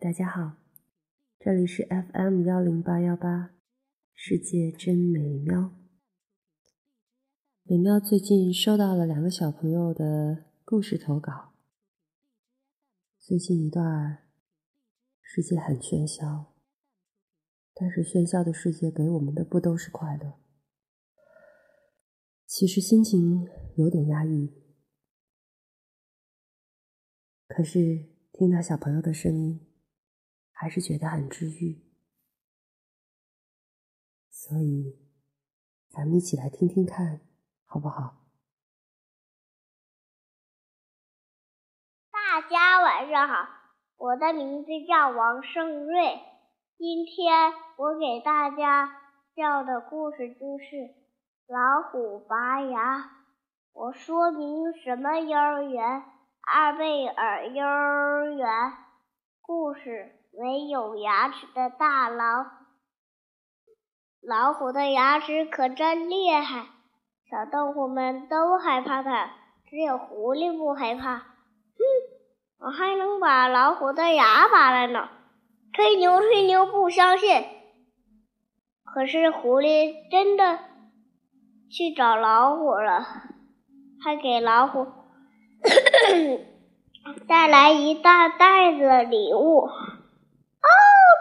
大家好，这里是 FM 幺零八幺八，世界真美妙。美妙最近收到了两个小朋友的故事投稿。最近一段，世界很喧嚣，但是喧嚣的世界给我们的不都是快乐？其实心情有点压抑，可是听到小朋友的声音，还是觉得很治愈。所以，咱们一起来听听看，好不好？大家晚上好，我的名字叫王胜瑞，今天我给大家讲的故事就是。老虎拔牙，我说明什么？幼儿园，阿贝尔幼儿园。故事：没有牙齿的大狼老虎的牙齿可真厉害，小动物们都害怕它，只有狐狸不害怕。哼，我还能把老虎的牙拔了呢！吹牛吹牛，不相信。可是狐狸真的。去找老虎了，还给老虎 带来一大袋子礼物。哦，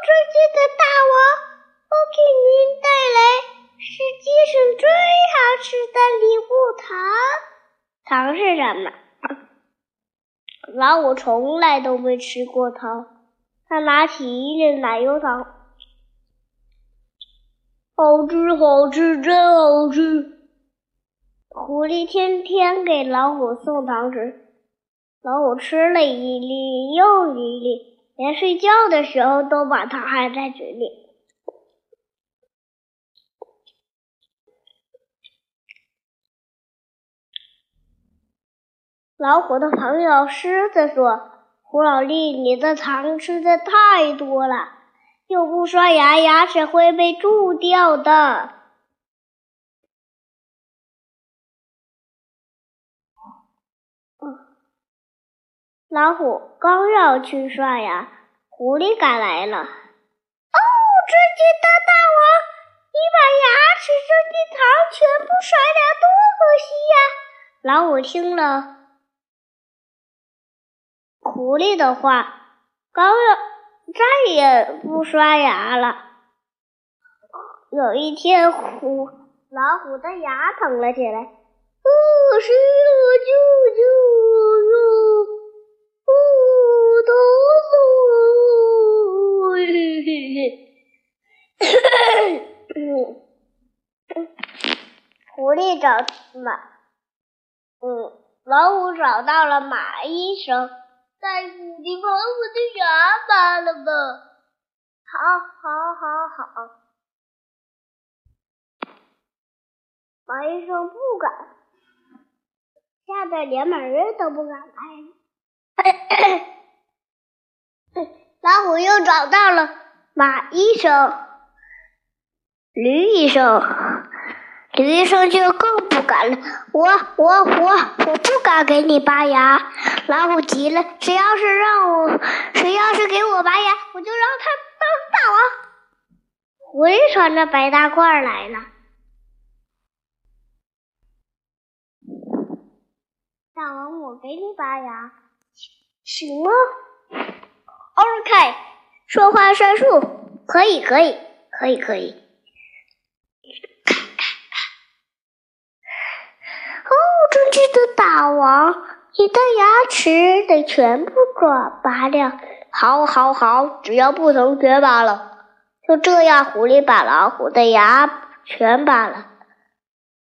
尊敬的大王，我给您带来世界上最好吃的礼物——糖。糖是什么？老虎从来都没吃过糖。他拿起一粒奶油糖，好吃，好吃，真好吃。狐狸天天给老虎送糖吃，老虎吃了一粒又一粒，连睡觉的时候都把它含在嘴里。老虎的朋友狮子说：“胡老弟，你的糖吃的太多了，又不刷牙，牙齿会被蛀掉的。”老虎刚要去刷牙，狐狸赶来了。哦，尊敬的大王，你把牙齿中的糖全部刷掉，多可惜呀！老虎听了狐狸的话，刚要再也不刷牙了。有一天，虎老虎的牙疼了起来。哦，是我舅舅狐狸找马，嗯，老虎找到了马医生，再不你把我的牙拔了吧？好，好，好，好。马医生不敢，吓得连门都不敢开。老虎又找到了马医生、驴医生，驴医生就更不敢了。我、我、我，我不敢给你拔牙。老虎急了，谁要是让我，谁要是给我拔牙，我就让他当大王。狐狸穿着白大褂来了，大王，我给你拔牙，行吗？OK，说话算数，可以，可以，可以，可以。哦，尊敬的大王，你的牙齿得全部刮拔掉。好，好，好，只要不能全拔了。就这样，狐狸把老虎的牙全拔了。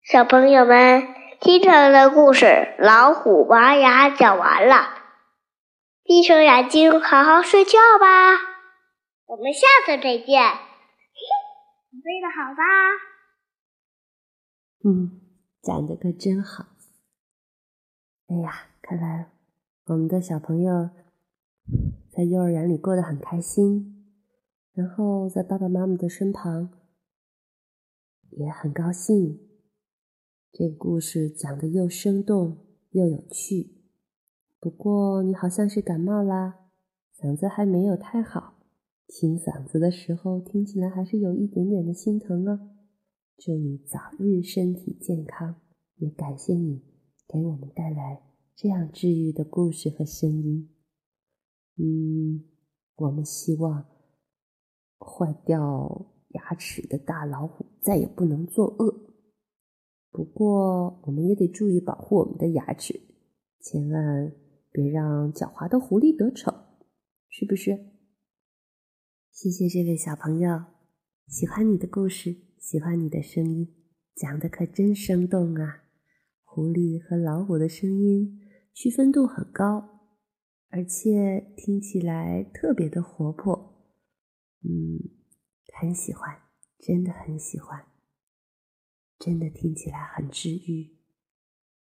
小朋友们，今天的故事《老虎拔牙》讲完了。闭上眼睛，好好睡觉吧。我们下次再见。睡得好吧？嗯，讲的可真好。哎呀，看来我们的小朋友在幼儿园里过得很开心，然后在爸爸妈妈的身旁也很高兴。这个故事讲的又生动又有趣。不过你好像是感冒啦。嗓子还没有太好，清嗓子的时候听起来还是有一点点的心疼哦。祝你早日身体健康，也感谢你给我们带来这样治愈的故事和声音。嗯，我们希望坏掉牙齿的大老虎再也不能作恶。不过，我们也得注意保护我们的牙齿，千万别让狡猾的狐狸得逞。是不是？谢谢这位小朋友，喜欢你的故事，喜欢你的声音，讲的可真生动啊！狐狸和老虎的声音区分度很高，而且听起来特别的活泼。嗯，很喜欢，真的很喜欢，真的听起来很治愈。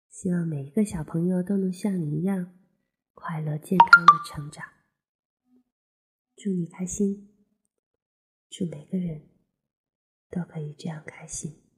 希望每一个小朋友都能像你一样快乐健康的成长。祝你开心，祝每个人都可以这样开心。